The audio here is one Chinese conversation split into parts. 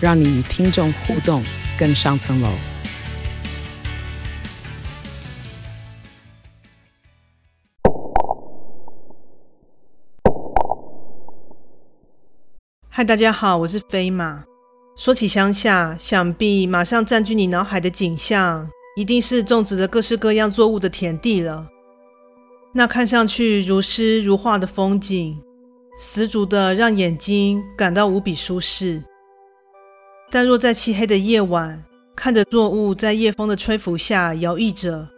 让你与听众互动更上层楼。嗨，大家好，我是飞马。说起乡下，想必马上占据你脑海的景象，一定是种植着各式各样作物的田地了。那看上去如诗如画的风景，十足的让眼睛感到无比舒适。但若在漆黑的夜晚，看着作物在夜风的吹拂下摇曳着，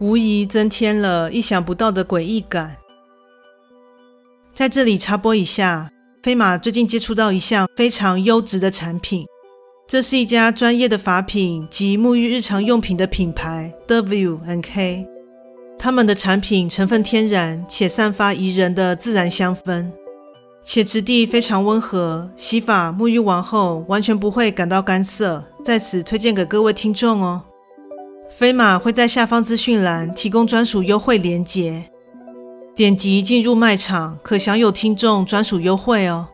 无疑增添了意想不到的诡异感。在这里插播一下。飞马最近接触到一项非常优质的产品，这是一家专业的法品及沐浴日常用品的品牌 W N K，。他们的产品成分天然，且散发宜人的自然香氛，且质地非常温和，洗发沐浴完后完全不会感到干涩。在此推荐给各位听众哦。飞马会在下方资讯栏提供专属优惠链接。点击进入卖场，可享有听众专属优惠哦。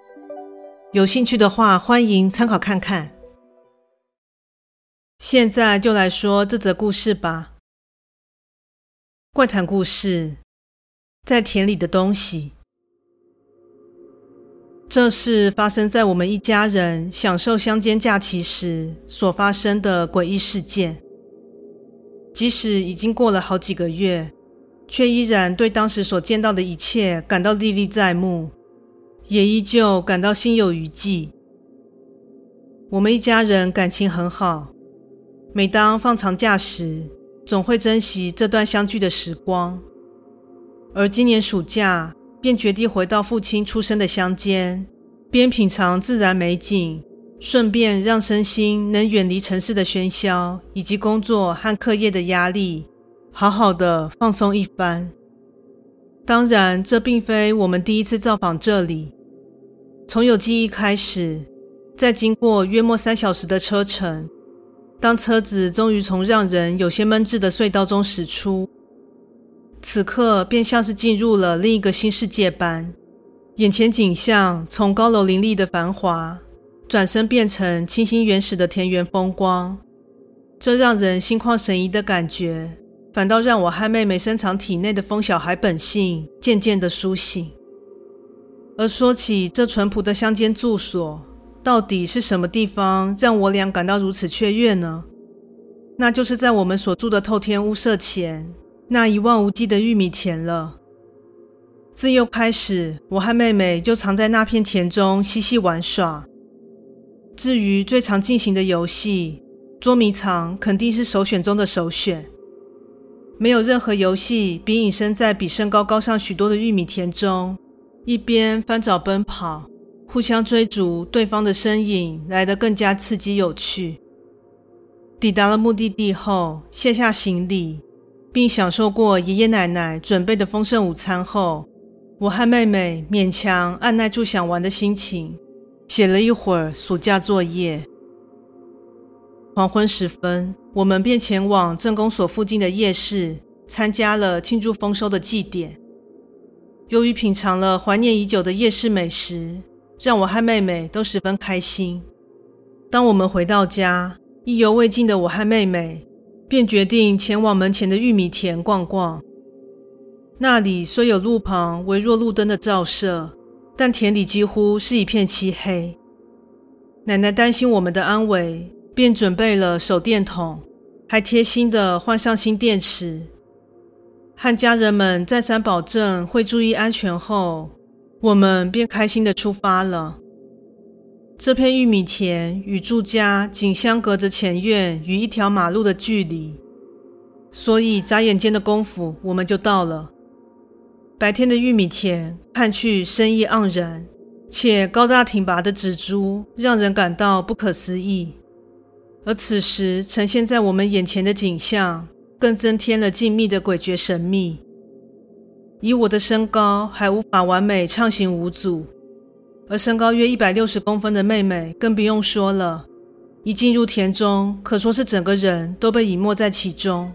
有兴趣的话，欢迎参考看看。现在就来说这则故事吧。怪谈故事，在田里的东西。这是发生在我们一家人享受乡间假期时所发生的诡异事件。即使已经过了好几个月。却依然对当时所见到的一切感到历历在目，也依旧感到心有余悸。我们一家人感情很好，每当放长假时，总会珍惜这段相聚的时光。而今年暑假，便决定回到父亲出生的乡间，边品尝自然美景，顺便让身心能远离城市的喧嚣以及工作和课业的压力。好好的放松一番。当然，这并非我们第一次造访这里。从有记忆开始，在经过约莫三小时的车程，当车子终于从让人有些闷滞的隧道中驶出，此刻便像是进入了另一个新世界般。眼前景象从高楼林立的繁华，转身变成清新原始的田园风光，这让人心旷神怡的感觉。反倒让我和妹妹深藏体内的疯小孩本性渐渐的苏醒。而说起这淳朴的乡间住所，到底是什么地方让我俩感到如此雀跃呢？那就是在我们所住的透天屋舍前那一望无际的玉米田了。自幼开始，我和妹妹就常在那片田中嬉戏玩耍。至于最常进行的游戏，捉迷藏肯定是首选中的首选。没有任何游戏比隐身在比身高高上许多的玉米田中，一边翻找奔跑、互相追逐对方的身影来得更加刺激有趣。抵达了目的地后，卸下行李，并享受过爷爷奶奶准备的丰盛午餐后，我和妹妹勉强按捺住想玩的心情，写了一会儿暑假作业。黄昏时分，我们便前往镇公所附近的夜市，参加了庆祝丰收的祭典。由于品尝了怀念已久的夜市美食，让我和妹妹都十分开心。当我们回到家，意犹未尽的我和妹妹便决定前往门前的玉米田逛逛。那里虽有路旁微弱路灯的照射，但田里几乎是一片漆黑。奶奶担心我们的安危。便准备了手电筒，还贴心的换上新电池。和家人们再三保证会注意安全后，我们便开心的出发了。这片玉米田与住家仅相隔着前院与一条马路的距离，所以眨眼间的功夫，我们就到了。白天的玉米田看去生意盎然，且高大挺拔的植株让人感到不可思议。而此时呈现在我们眼前的景象，更增添了静谧的诡谲神秘。以我的身高，还无法完美畅行无阻，而身高约一百六十公分的妹妹更不用说了。一进入田中，可说是整个人都被隐没在其中。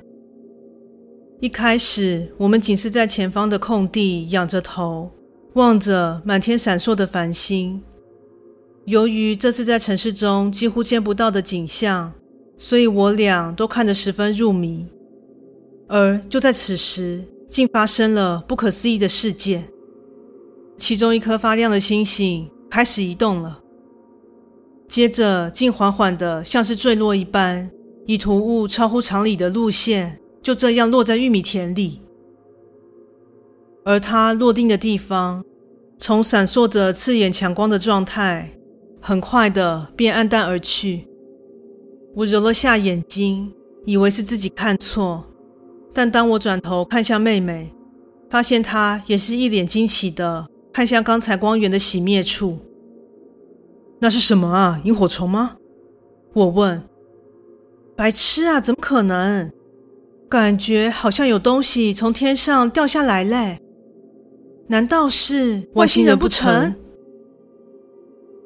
一开始，我们仅是在前方的空地仰着头，望着满天闪烁的繁星。由于这是在城市中几乎见不到的景象，所以我俩都看得十分入迷。而就在此时，竟发生了不可思议的事件。其中一颗发亮的星星开始移动了，接着竟缓缓的像是坠落一般，以突兀超乎常理的路线，就这样落在玉米田里。而它落定的地方，从闪烁着刺眼强光的状态。很快的便黯淡而去。我揉了下眼睛，以为是自己看错。但当我转头看向妹妹，发现她也是一脸惊奇的看向刚才光源的熄灭处。那是什么啊？萤火虫吗？我问。白痴啊，怎么可能？感觉好像有东西从天上掉下来嘞。难道是外星人不成？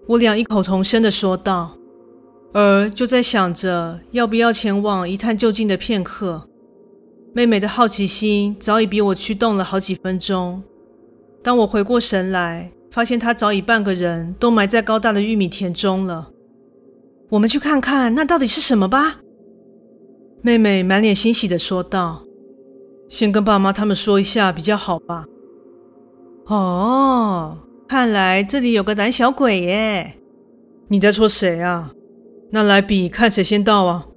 我俩异口同声的说道，而就在想着要不要前往一探究竟的片刻，妹妹的好奇心早已比我驱动了好几分钟。当我回过神来，发现他早已半个人都埋在高大的玉米田中了。我们去看看那到底是什么吧。妹妹满脸欣喜的说道：“先跟爸妈他们说一下比较好吧。”哦。看来这里有个胆小鬼耶！你在说谁啊？那来比看谁先到啊！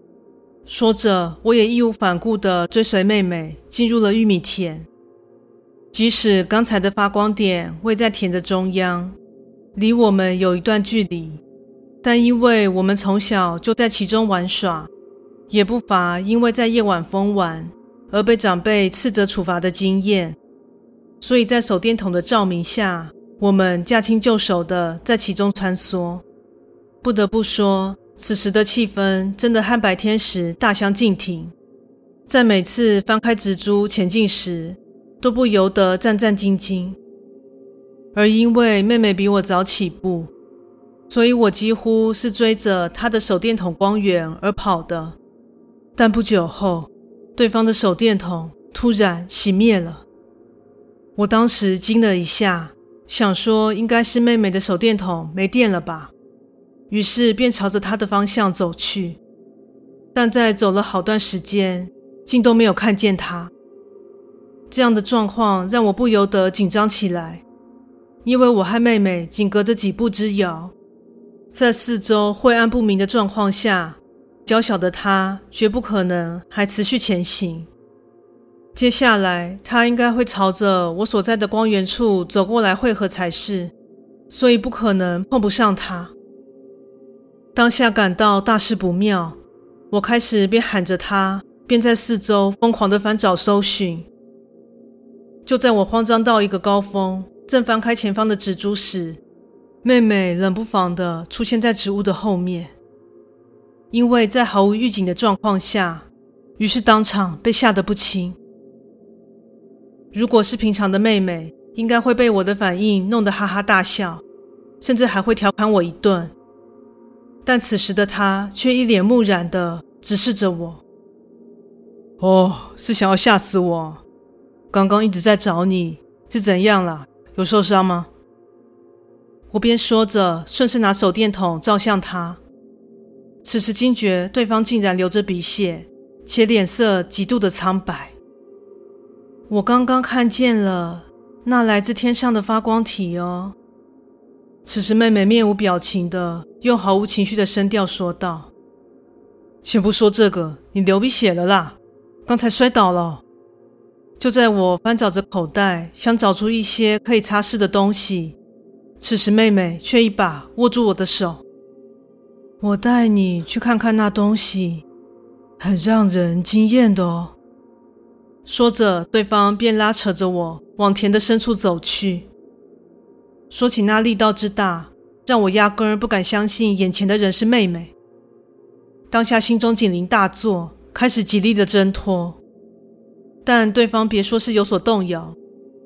说着，我也义无反顾的追随妹妹进入了玉米田。即使刚才的发光点位在田的中央，离我们有一段距离，但因为我们从小就在其中玩耍，也不乏因为在夜晚疯玩而被长辈斥责处罚的经验，所以在手电筒的照明下。我们驾轻就熟地在其中穿梭，不得不说，此时的气氛真的和白天时大相径庭。在每次翻开植株前进时，都不由得战战兢兢。而因为妹妹比我早起步，所以我几乎是追着她的手电筒光源而跑的。但不久后，对方的手电筒突然熄灭了，我当时惊了一下。想说应该是妹妹的手电筒没电了吧，于是便朝着她的方向走去。但在走了好段时间，竟都没有看见她。这样的状况让我不由得紧张起来，因为我和妹妹仅隔着几步之遥，在四周晦暗不明的状况下，娇小的她绝不可能还持续前行。接下来，她应该会朝着我所在的光源处走过来汇合才是，所以不可能碰不上她。当下感到大事不妙，我开始边喊着她，边在四周疯狂地翻找搜寻。就在我慌张到一个高峰，正翻开前方的植株时，妹妹冷不防地出现在植物的后面。因为在毫无预警的状况下，于是当场被吓得不轻。如果是平常的妹妹，应该会被我的反应弄得哈哈大笑，甚至还会调侃我一顿。但此时的她却一脸木然地直视着我。哦，是想要吓死我？刚刚一直在找你，是怎样啦？有受伤吗？我边说着，顺势拿手电筒照向他。此时惊觉对方竟然流着鼻血，且脸色极度的苍白。我刚刚看见了那来自天上的发光体哦。此时，妹妹面无表情的用毫无情绪的声调说道：“先不说这个，你流鼻血了啦，刚才摔倒了。”就在我翻找着口袋，想找出一些可以擦拭的东西，此时妹妹却一把握住我的手：“我带你去看看那东西，很让人惊艳的哦。”说着，对方便拉扯着我往田的深处走去。说起那力道之大，让我压根儿不敢相信眼前的人是妹妹。当下心中警铃大作，开始极力的挣脱，但对方别说是有所动摇，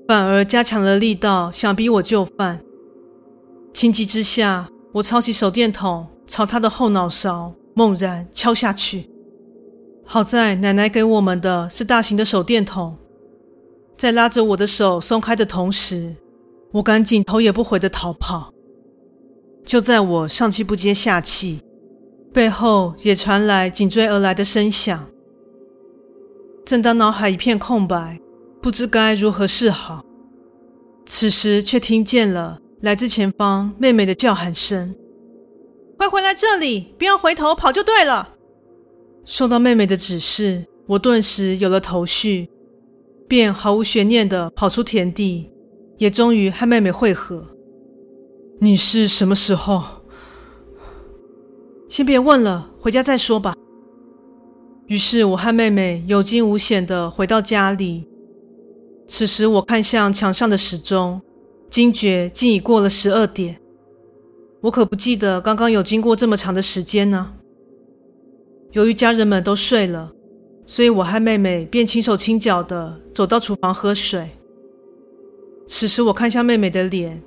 反而加强了力道，想逼我就范。情急之下，我抄起手电筒，朝他的后脑勺猛然敲下去。好在奶奶给我们的是大型的手电筒，在拉着我的手松开的同时，我赶紧头也不回的逃跑。就在我上气不接下气，背后也传来紧追而来的声响。正当脑海一片空白，不知该如何是好，此时却听见了来自前方妹妹的叫喊声：“快回来这里，不要回头跑就对了。”受到妹妹的指示，我顿时有了头绪，便毫无悬念地跑出田地，也终于和妹妹会合。你是什么时候？先别问了，回家再说吧。于是我和妹妹有惊无险地回到家里。此时我看向墙上的时钟，惊觉竟已过了十二点。我可不记得刚刚有经过这么长的时间呢。由于家人们都睡了，所以我和妹妹便轻手轻脚地走到厨房喝水。此时我看向妹妹的脸，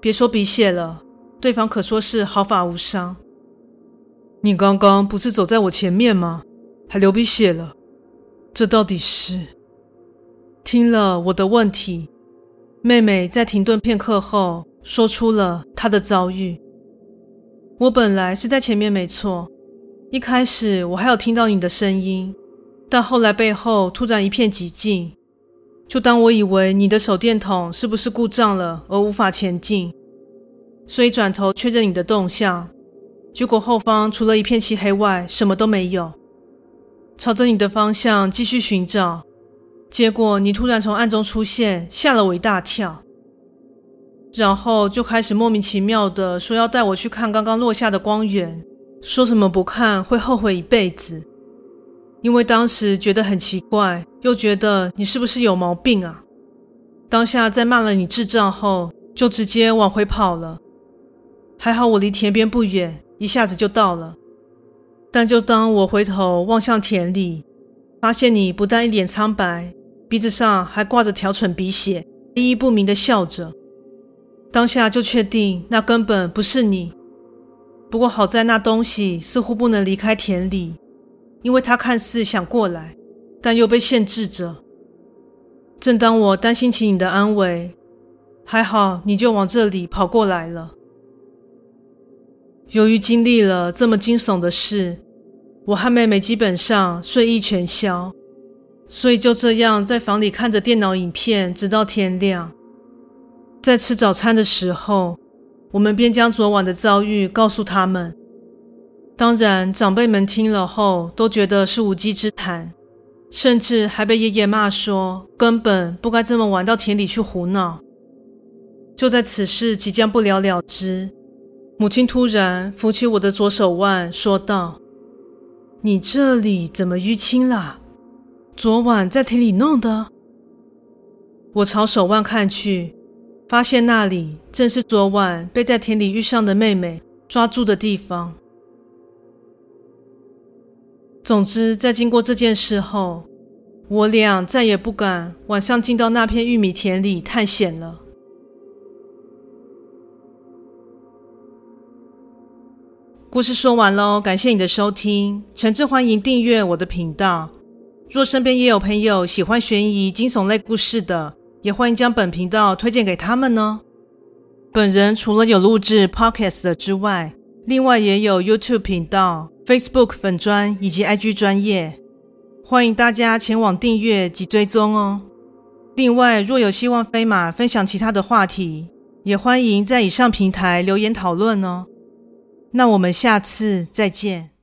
别说鼻血了，对方可说是毫发无伤。你刚刚不是走在我前面吗？还流鼻血了，这到底是？听了我的问题，妹妹在停顿片刻后说出了她的遭遇。我本来是在前面没错。一开始我还有听到你的声音，但后来背后突然一片寂静，就当我以为你的手电筒是不是故障了而无法前进，所以转头确认你的动向，结果后方除了一片漆黑外什么都没有。朝着你的方向继续寻找，结果你突然从暗中出现，吓了我一大跳，然后就开始莫名其妙的说要带我去看刚刚落下的光源。说什么不看会后悔一辈子，因为当时觉得很奇怪，又觉得你是不是有毛病啊？当下在骂了你智障后，就直接往回跑了。还好我离田边不远，一下子就到了。但就当我回头望向田里，发现你不但一脸苍白，鼻子上还挂着条蠢鼻血，意义不明的笑着。当下就确定那根本不是你。不过好在那东西似乎不能离开田里，因为它看似想过来，但又被限制着。正当我担心起你的安危，还好你就往这里跑过来了。由于经历了这么惊悚的事，我和妹妹基本上睡意全消，所以就这样在房里看着电脑影片，直到天亮。在吃早餐的时候。我们便将昨晚的遭遇告诉他们。当然，长辈们听了后都觉得是无稽之谈，甚至还被爷爷骂说根本不该这么晚到田里去胡闹。就在此事即将不了了之，母亲突然扶起我的左手腕，说道：“你这里怎么淤青了？昨晚在田里弄的？”我朝手腕看去。发现那里正是昨晚被在田里遇上的妹妹抓住的地方。总之，在经过这件事后，我俩再也不敢晚上进到那片玉米田里探险了。故事说完喽，感谢你的收听，诚挚欢迎订阅我的频道。若身边也有朋友喜欢悬疑惊悚类故事的，也欢迎将本频道推荐给他们呢。本人除了有录制 Podcast 的之外，另外也有 YouTube 频道、Facebook 粉专以及 IG 专业，欢迎大家前往订阅及追踪哦。另外，若有希望飞马分享其他的话题，也欢迎在以上平台留言讨论哦。那我们下次再见。